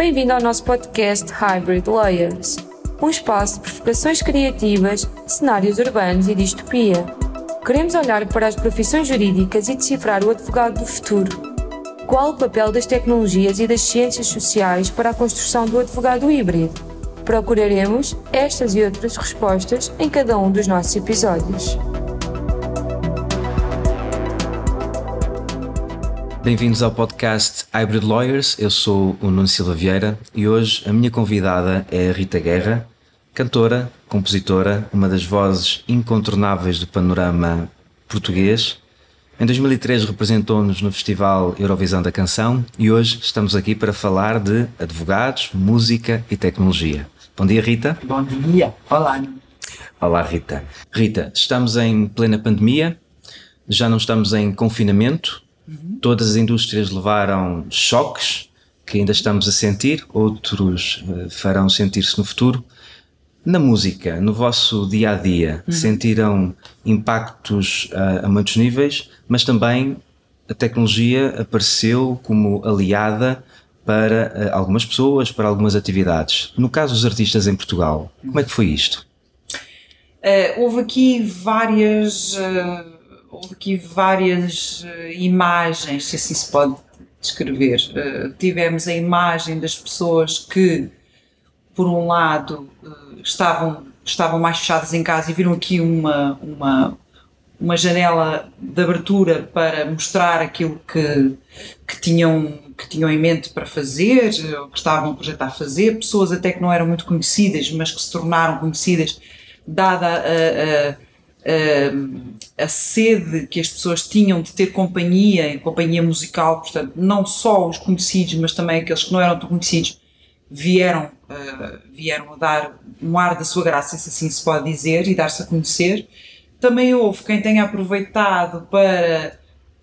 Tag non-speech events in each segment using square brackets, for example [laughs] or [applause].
Bem-vindo ao nosso podcast Hybrid Layers, um espaço de provocações criativas, cenários urbanos e distopia. Queremos olhar para as profissões jurídicas e decifrar o advogado do futuro. Qual o papel das tecnologias e das ciências sociais para a construção do advogado híbrido? Procuraremos estas e outras respostas em cada um dos nossos episódios. Bem-vindos ao podcast Hybrid Lawyers. Eu sou o Nuno Silva Vieira e hoje a minha convidada é a Rita Guerra, cantora, compositora, uma das vozes incontornáveis do panorama português. Em 2003 representou-nos no Festival Eurovisão da Canção e hoje estamos aqui para falar de advogados, música e tecnologia. Bom dia, Rita. Bom dia. Olá. Olá, Rita. Rita, estamos em plena pandemia, já não estamos em confinamento, Todas as indústrias levaram choques que ainda estamos a sentir, outros uh, farão sentir-se no futuro. Na música, no vosso dia a dia, uhum. sentiram impactos uh, a muitos níveis, mas também a tecnologia apareceu como aliada para uh, algumas pessoas, para algumas atividades. No caso dos artistas em Portugal, como é que foi isto? Houve aqui várias houve aqui várias uh, imagens, se assim se pode descrever. Uh, tivemos a imagem das pessoas que, por um lado, uh, estavam, estavam mais fechadas em casa e viram aqui uma, uma, uma janela de abertura para mostrar aquilo que, que, tinham, que tinham em mente para fazer, ou que estavam a projetar fazer. Pessoas até que não eram muito conhecidas, mas que se tornaram conhecidas, dada a, a a sede que as pessoas tinham de ter companhia, companhia musical, portanto, não só os conhecidos, mas também aqueles que não eram tão conhecidos, vieram, uh, vieram a dar um ar da sua graça, se assim se pode dizer, e dar-se a conhecer. Também houve quem tenha aproveitado para,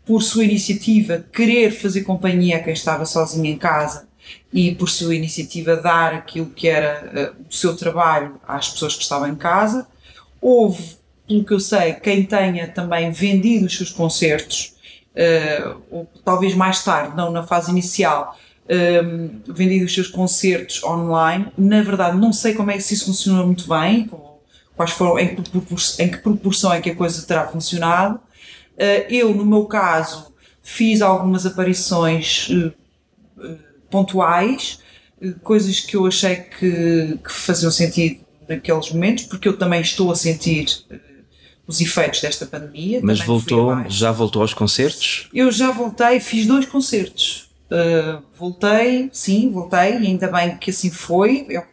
por sua iniciativa, querer fazer companhia a quem estava sozinho em casa e, por sua iniciativa, dar aquilo que era uh, o seu trabalho às pessoas que estavam em casa. Houve pelo que eu sei, quem tenha também vendido os seus concertos, uh, ou talvez mais tarde, não na fase inicial, um, ehm, vendido os seus concertos online. Na verdade, não sei como é que isso funcionou muito bem, quais foram, em, em que proporção é que a coisa terá funcionado. Uh, eu, no meu caso, fiz algumas aparições uh, pontuais, coisas que eu achei que, que faziam sentido naqueles momentos, porque eu também estou a sentir os efeitos desta pandemia. Mas voltou, já voltou aos concertos? Eu já voltei, fiz dois concertos. Uh, voltei, sim, voltei, e ainda bem que assim foi. É,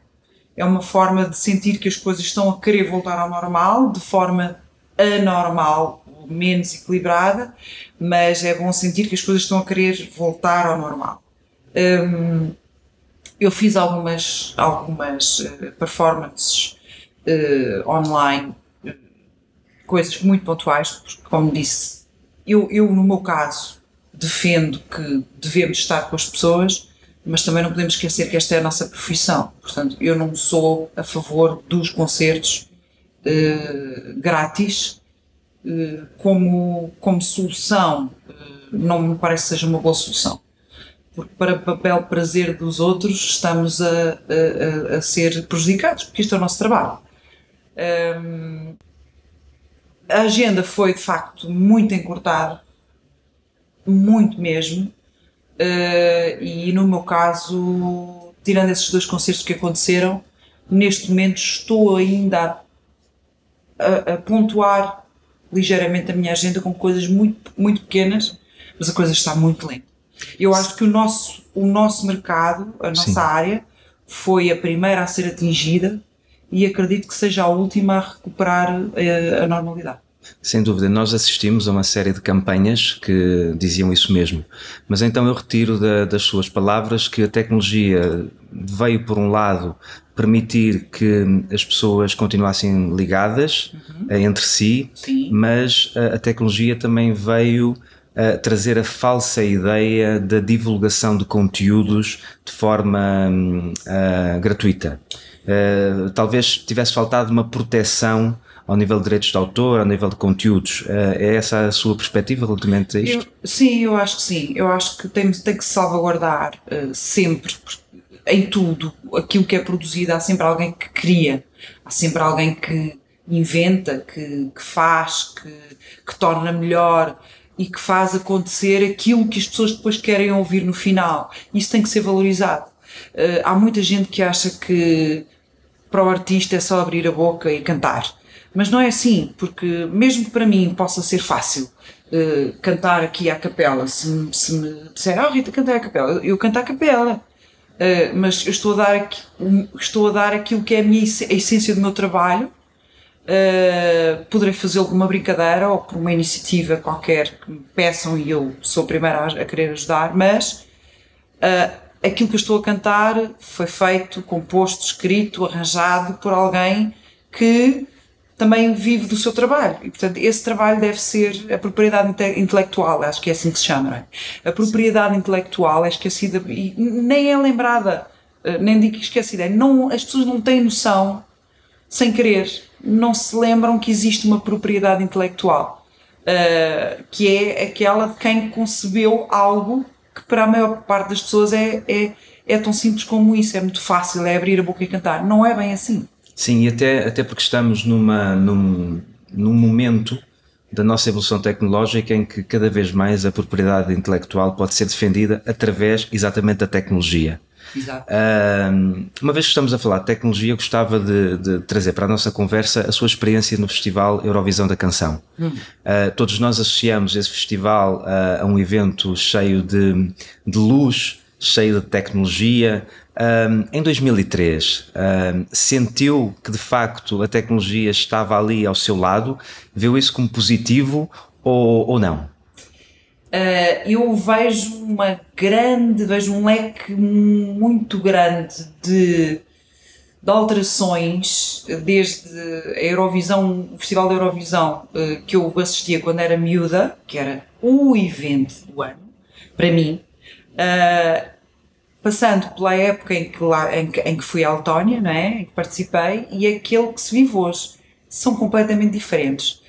é uma forma de sentir que as coisas estão a querer voltar ao normal, de forma anormal, menos equilibrada, mas é bom sentir que as coisas estão a querer voltar ao normal. Um, eu fiz algumas, algumas uh, performances uh, online coisas muito pontuais, porque, como disse, eu, eu, no meu caso, defendo que devemos estar com as pessoas, mas também não podemos esquecer que esta é a nossa profissão. Portanto, eu não sou a favor dos concertos uh, grátis uh, como, como solução. Uh, não me parece que seja uma boa solução. Porque para papel prazer dos outros estamos a, a, a ser prejudicados, porque isto é o nosso trabalho. Um, a agenda foi de facto muito encurtada, muito mesmo, uh, e no meu caso, tirando esses dois concertos que aconteceram, neste momento estou ainda a, a, pontuar ligeiramente a minha agenda com coisas muito, muito pequenas, mas a coisa está muito lenta. Eu acho que o nosso, o nosso mercado, a nossa Sim. área, foi a primeira a ser atingida e acredito que seja a última a recuperar a, eh, a normalidade. Sem dúvida, nós assistimos a uma série de campanhas que diziam isso mesmo. Mas então eu retiro da, das suas palavras que a tecnologia veio, por um lado, permitir que as pessoas continuassem ligadas uhum. Eh, entre si, Sim. mas a, a, tecnologia também veio a trazer a falsa ideia da divulgação de conteúdos de forma uh, gratuita. Uh, talvez tivesse faltado uma proteção ao nível de direitos de autor, ao nível de conteúdos. Eh, é essa a sua perspectiva relativamente a isto? Eu, sim, eu acho que sim. Eu acho que tem, tem que se salvaguardar uh, sempre. em tudo aquilo que é produzido há sempre alguém que cria, há sempre alguém que inventa, que, que faz, que, que torna melhor e que faz acontecer aquilo que as pessoas depois querem ouvir no final. Isso tem que ser valorizado. Uh, há muita gente que acha que para o artista é só abrir a boca e cantar. Mas não é assim, porque mesmo que para mim possa ser fácil uh, cantar aqui à capela, se se me disser, oh, Rita, cantar à capela, eu, canto à capela. Uh, mas eu estou a, dar aqui, estou a dar aquilo que é a, minha, a essência do meu trabalho Uh, poderei fazê-lo por uma brincadeira ou por uma iniciativa qualquer que me peçam e eu sou a primeira a, a querer ajudar, mas aquilo que eu estou a cantar foi feito, composto, escrito, arranjado por alguém que também vive do seu trabalho e portanto esse trabalho deve ser a propriedade inte intelectual, acho que é assim que se chama, não é? A propriedade intelectual é esquecida e nem é lembrada, uh, nem digo esquecida, é não, as pessoas não têm noção, sem querer, não se lembram que existe uma propriedade intelectual, uh, que é aquela de quem concebeu algo que para a maior parte das pessoas é, é, é tão simples como isso, é muito fácil, é abrir a boca e cantar. Não é bem assim. Sim, e até, até porque estamos numa, num, num momento da nossa evolução tecnológica em que cada vez mais a propriedade intelectual pode ser defendida através exatamente da tecnologia. Exato. Uma vez que estamos a falar de tecnologia, gostava de, de, trazer para a nossa conversa a sua experiência no Festival Eurovisão da Canção. Hum. Uh, todos nós associamos esse festival uh, a um evento cheio de, de luz, cheio de tecnologia. em 2003, sentiu que de facto a tecnologia estava ali ao seu lado? Viu isso como positivo ou, ou não? Uh, eu vejo uma grande, vejo um leque muito grande de, de alterações, desde a Eurovisão, o Festival da Eurovisão, uh, que eu assistia quando era miúda, que era o evento do ano, para mim, uh, passando pela época em que, lá, em, que, em que fui à Letónia, não é? em que participei, e aquele que se vive hoje. São completamente diferentes.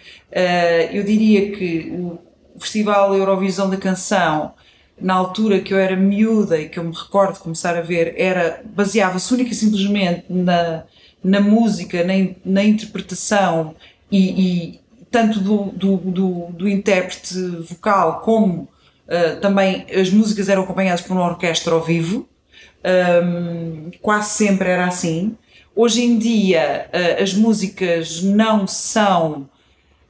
eu diria que o, Festival Eurovisão da Canção, na altura que eu era miúda e que eu me recordo de começar a ver, era baseava-se única e simplesmente na, na música, na, na interpretação e, e tanto do, do, do, do, intérprete vocal como uh, também as músicas eram acompanhadas por uma orquestra ao vivo. Um, quase sempre era assim. Hoje em dia uh, as músicas não são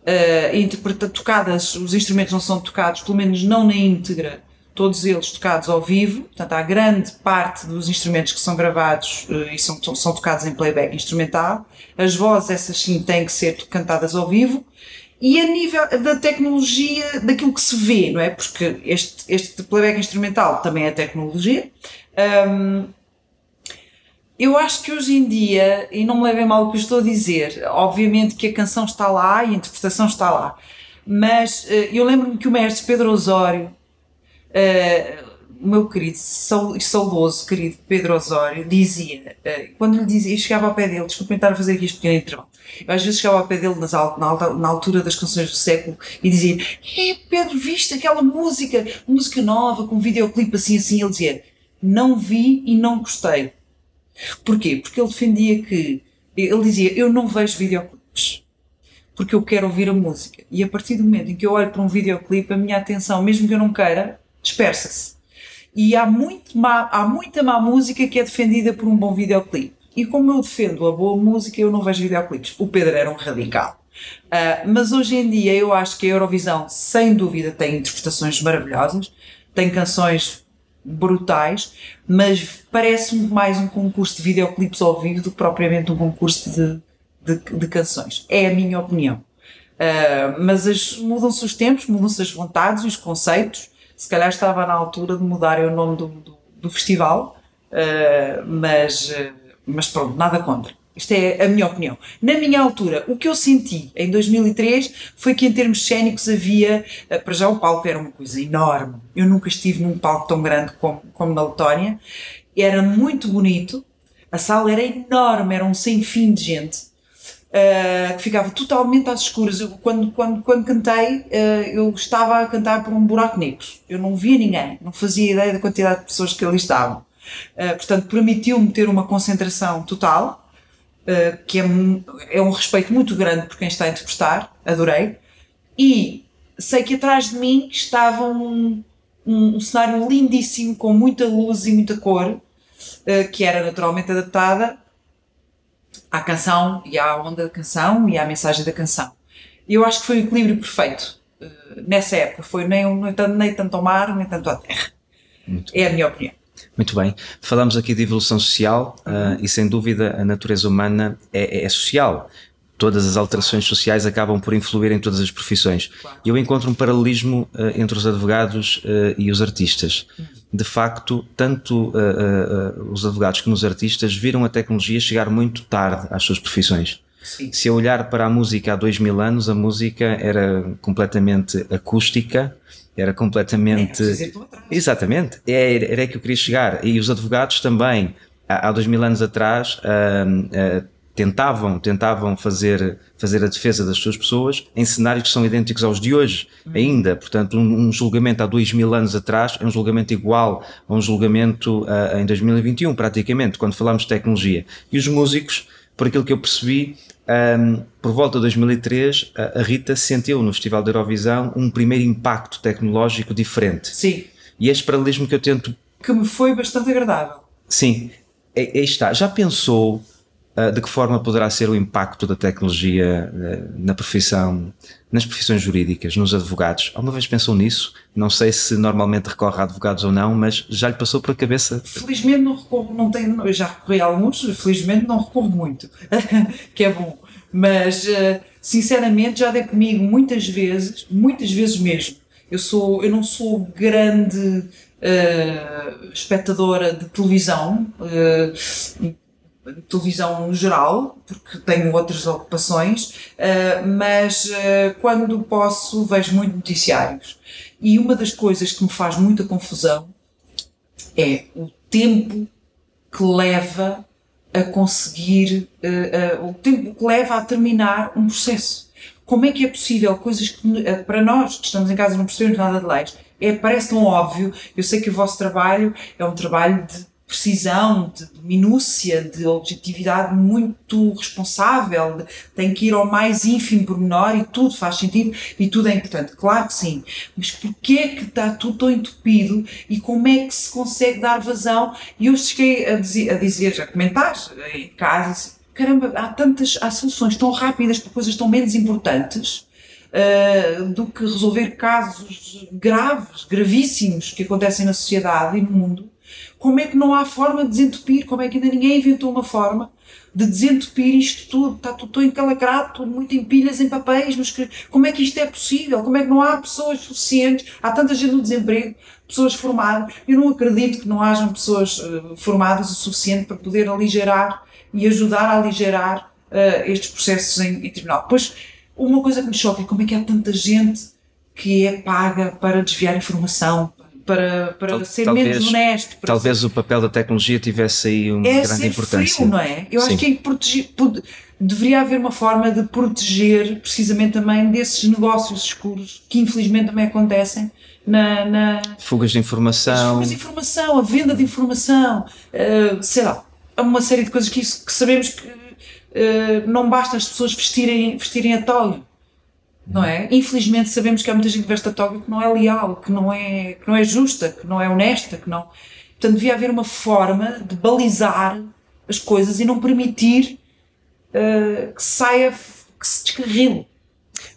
uh, tocadas, os instrumentos não são tocados, pelo menos não na íntegra, todos eles tocados ao vivo, portanto há grande parte dos instrumentos que são gravados uh, e são, são tocados em playback instrumental, as vozes essas sim têm que ser cantadas ao vivo, e a nível da tecnologia, daquilo que se vê, não é? Porque este, este playback instrumental também é tecnologia, um, eu acho que hoje em dia, e não me levem mal o que eu estou a dizer, obviamente que a canção está lá e a interpretação está lá, mas uh, eu lembro-me que o mestre Pedro Osório, uh, o meu querido e saudoso querido Pedro Osório, dizia, uh, quando lhe dizia, eu chegava ao pé dele, desculpem estar a fazer aqui este pequeno intervalo, eu às vezes chegava ao pé dele nas, na, na altura das canções do século e dizia: É, Pedro, viste aquela música, música nova, com um videoclipe assim, assim. Ele dizia: Não vi e não gostei Porquê? Porque ele defendia que. Ele dizia: Eu não vejo videoclipes. Porque eu quero ouvir a música. E a partir do momento em que eu olho para um videoclipe, a minha atenção, mesmo que eu não queira, dispersa-se. E há, muito má, há muita má música que é defendida por um bom videoclipe. E como eu defendo a boa música, eu não vejo videoclipes. O Pedro era um radical. Uh, mas hoje em dia eu acho que a Eurovisão, sem dúvida, tem interpretações maravilhosas, tem canções brutais, mas parece mais um concurso de videoclipes ao vivo do que propriamente um concurso de, de, de canções. É a minha opinião. Uh, mas mudam-se os tempos, mudam-se as vontades e os conceitos. Se calhar estava na altura de mudar o nome do, do, do festival, uh, mas, uh, mas pronto, nada contra. Isto é a minha opinião. Na minha altura, o que eu senti em 2003 foi que, em termos cénicos, havia. Eh, para já, o palco era uma coisa enorme. Eu nunca estive num palco tão grande como, como na Letónia. Era muito bonito. A sala era enorme, era um sem fim de gente. Uh, que ficava totalmente às escuras. Eu, quando, quando, quando cantei, uh, eu estava a cantar por um buraco negro. Eu não via ninguém, não fazia ideia da quantidade de pessoas que ali estavam. Uh, portanto, permitiu-me ter uma concentração total, uh, que é, é um respeito muito grande por quem está a interpretar, adorei. E sei que atrás de mim estava um, um, um cenário lindíssimo, com muita luz e muita cor, uh, que era naturalmente adaptada à canção e à onda da canção e à mensagem da canção. Eu acho que foi o equilíbrio perfeito uh, nessa época. Foi nem, nem, nem tanto ao mar, nem tanto à terra. Muito é a minha opinião. Muito bem. Falamos aqui de evolução social uh, e, sem dúvida, a natureza humana é, é, social. Todas as alterações sociais acabam por influir em todas as profissões. Eu encontro um paralelismo uh, entre os advogados uh, e os artistas. De facto, tanto os advogados como os artistas viram a tecnologia chegar muito tarde às suas profissões. Sim. Se eu olhar para a música há dois mil anos, a música era completamente acústica, era completamente. É, Exatamente, era, era que eu queria chegar. E os advogados também, há, há dois mil anos atrás, uh, uh, tentavam, tentavam fazer, fazer a defesa das suas pessoas em cenários que são idênticos aos de hoje, uhum. ainda. Portanto, um, um, julgamento há dois mil anos atrás é um julgamento igual a um julgamento uh, em 2021, praticamente, quando falamos de tecnologia. E os músicos, por aquilo que eu percebi, um, por volta de 2003, a Rita sentiu no Festival da Eurovisão um primeiro impacto tecnológico diferente. Sim. E este paralelismo que eu tento. Que me foi bastante agradável. Sim, aí está. Já pensou de que forma poderá ser o impacto da tecnologia uh, na profissão, nas profissões jurídicas, nos advogados? Alguma vez pensou nisso? Não sei se normalmente recorre a advogados ou não, mas já lhe passou pela cabeça? Felizmente não recorro, não tenho, eu já recorri a alguns, felizmente não recorro muito, [laughs] que é bom. Mas, uh, sinceramente, já dei comigo muitas vezes, muitas vezes mesmo. Eu, sou, eu não sou grande uh, espectadora de televisão, uh, televisão no geral, porque tenho outras ocupações, uh, mas uh, quando posso vejo muito noticiários. E uma das coisas que me faz muita confusão é o tempo que leva a conseguir, uh, o tempo que leva a terminar um processo. Como é que é possível coisas que, para nós que estamos em casa não percebemos nada de leis, é, parece tão óbvio. Eu sei que o vosso trabalho é um trabalho de precisão, de, minúcia, de objetividade muito responsável, de, tem que ir ao mais ínfimo pormenor e tudo faz sentido e tudo é importante. Claro que sim, mas porquê é que está tudo tão entupido e como é que se consegue dar vazão? E eu cheguei a dizer, a dizer a comentar em casa, caramba, há tantas, há soluções tão rápidas para coisas tão menos importantes. Uh, do que resolver casos graves, gravíssimos que acontecem na sociedade e no mundo como é que não há forma de desentupir? Como é que ainda ninguém inventou uma forma de desentupir isto tudo? Está tudo tão encalacrado, tudo muito em pilhas, em papéis. Nos... Como é que isto é possível? Como é que não há pessoas suficientes? Há tanta gente no desemprego, pessoas formadas. Eu não acredito que não hajam pessoas uh, formadas o suficiente para poder aligerar e ajudar a aligerar uh, estes processos em, em tribunal. Pois, uma coisa que me choca é como é que há tanta gente que é paga para desviar informação, para, para Tal, ser talvez, menos honesto. talvez ser... o papel da tecnologia tivesse aí uma é grande importância. Frio, não é? Eu Sim. acho que é proteger, deveria haver uma forma de proteger precisamente também desses negócios escuros que infelizmente também acontecem na, na fugas de informação, fugas de informação, a venda de informação, uh, sei lá, há uma série de coisas que, que sabemos que uh, não basta as pessoas vestirem, vestirem a toga não é? Infelizmente sabemos que há muita gente que veste a toga que não é leal, que não é, que não é justa, que não é honesta, que não... Portanto, devia haver uma forma de balizar as coisas e não permitir uh, que saia, que se descarrile.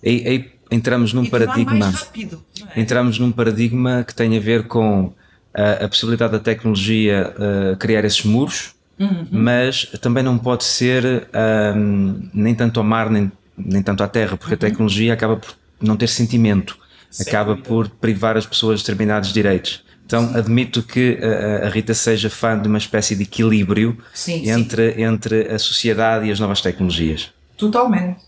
E, e entramos num e paradigma... Rápido, é? Entramos num paradigma que tem a ver com a, a possibilidade da tecnologia uh, criar esses muros, uhum. mas também não pode ser um, nem tanto ao mar, nem nem tanto à terra, porque uhum. a tecnologia acaba por não ter sentimento, acaba por privar as pessoas de determinados direitos. Então admito que a, a, Rita seja fã de uma espécie de equilíbrio sim, entre, sim. entre a sociedade e as novas tecnologias. Totalmente.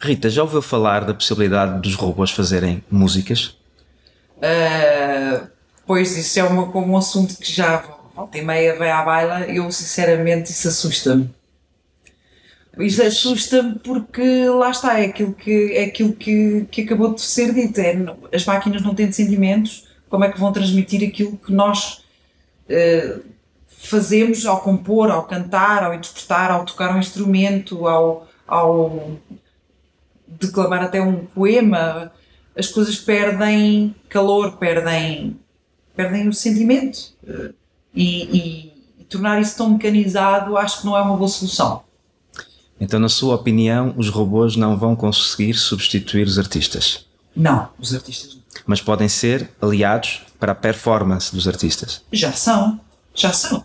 Rita, já ouviu falar da possibilidade dos robôs fazerem músicas? Uh, pois isso é uma, como um assunto que já volta e meia vai à baila, eu sinceramente isso assusta-me. Isto assusta-me porque lá está, é aquilo, que, é aquilo que, que acabou de ser dito. É, as máquinas não têm sentimentos, como é que vão transmitir aquilo que nós uh, fazemos ao compor, ao cantar, ao interpretar, ao tocar um instrumento, ao, ao declamar até um poema, as coisas perdem calor, perdem, perdem o sentimento. E, e, e tornar isso tão mecanizado acho que não é uma boa solução. Então, na sua opinião, os robôs não vão conseguir substituir os artistas? Não, os artistas não. Mas podem ser aliados para a performance dos artistas? Já são, já são.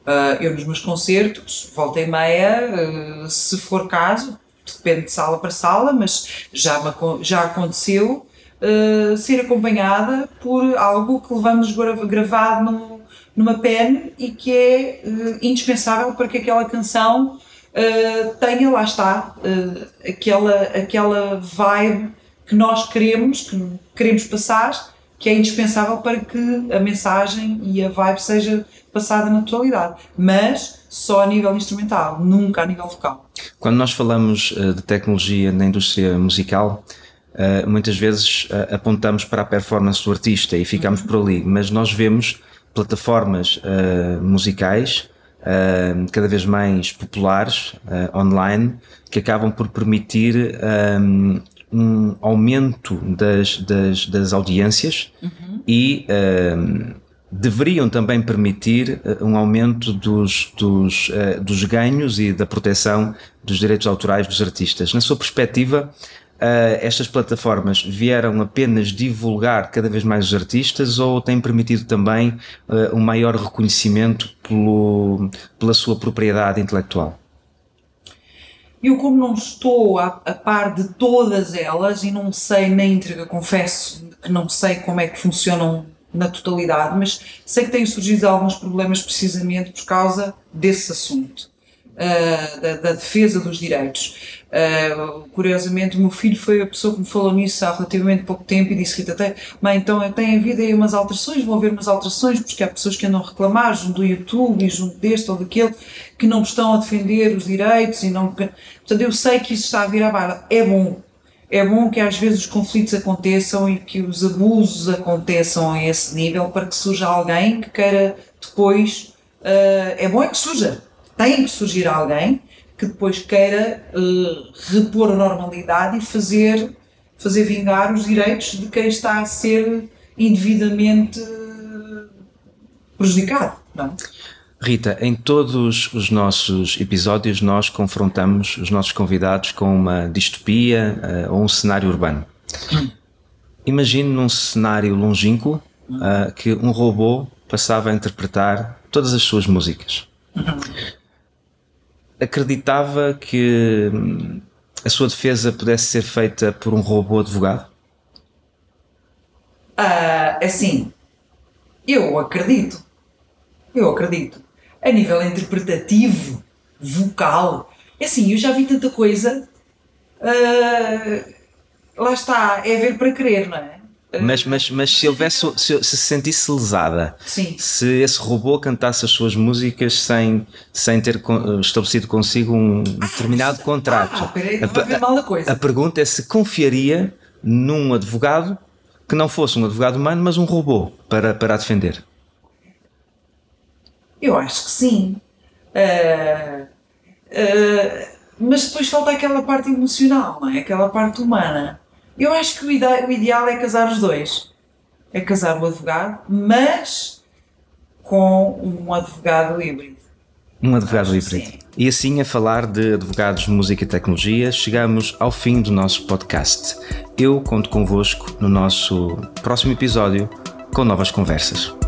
Uh, eu nos meus concertos, volta e meia, uh, se for caso, depende de sala para sala, mas já, me, já aconteceu uh, ser acompanhada por algo que levamos gravado no, numa pen e que é indispensável para que aquela canção uh, tenha, lá está, uh, aquela, aquela vibe que nós queremos, que queremos passar, que é indispensável para que a mensagem e a vibe seja passada na totalidade. Mas só a nível instrumental, nunca a nível vocal. Quando nós falamos uh, de tecnologia na indústria musical, uh, muitas vezes uh, apontamos para a performance do artista e ficamos uhum. por ali, mas nós vemos plataformas musicais uh, cada vez mais populares uh, online que acabam por permitir um, um aumento das, das, das audiências uhum. e um, deveriam também permitir uh, um aumento dos, dos, uh, dos ganhos e da proteção dos direitos autorais dos artistas. Na sua perspectiva, estas plataformas vieram apenas divulgar cada vez mais os artistas ou têm permitido também uh, um maior reconhecimento pelo, pela sua propriedade intelectual? Eu, como não estou a, a, par de todas elas e não sei na íntegra, confesso que não sei como é que funcionam na totalidade, mas sei que têm surgido alguns problemas precisamente por causa desse assunto, uh, da, da, defesa dos direitos. Uh, curiosamente, o meu filho foi a pessoa que me falou nisso há relativamente pouco tempo e disse: Rita, tem, mãe, então tem havido aí umas alterações, vão haver umas alterações, porque há pessoas que andam a reclamar junto do YouTube e junto deste ou daquele que não estão a defender os direitos e não. Portanto, eu sei que isso está a vir à barra. É bom. É bom que às vezes os conflitos aconteçam e que os abusos aconteçam a esse nível para que surja alguém que queira depois. Uh, é bom é que surja. Tem que surgir alguém que depois queira uh, repor a normalidade e fazer, fazer vingar os direitos de quem está a ser indevidamente prejudicado. Não? É? Rita, em todos os nossos episódios nós confrontamos os nossos convidados com uma distopia uh, ou um cenário urbano. Imagine num cenário longínquo uh, que um robô passava a interpretar todas as suas músicas. Acreditava que hum, a sua defesa pudesse ser feita por um robô advogado? Uh, assim, eu acredito. Eu acredito. A nível interpretativo, vocal, assim, eu já vi tanta coisa. Uh, lá está, é ver para crer, não é? Mas, mas, mas se houvesse, se, se sentisse lesada, Sim. se esse robô cantasse as suas músicas sem, sem ter estabelecido consigo um ah, determinado contrato, ah, peraí, a, a, a pergunta é se confiaria num advogado que não fosse um advogado humano, mas um robô para, para a defender. Eu acho que sim. Uh, uh, mas depois falta aquela parte emocional, não é? aquela parte humana. Eu acho que o, ide o ideal é casar os dois. É casar o advogado, mas com um advogado híbrido. Um advogado híbrido. E assim, a falar de advogados, música e tecnologia, chegamos ao fim do nosso podcast. Eu conto convosco no nosso próximo episódio com novas conversas.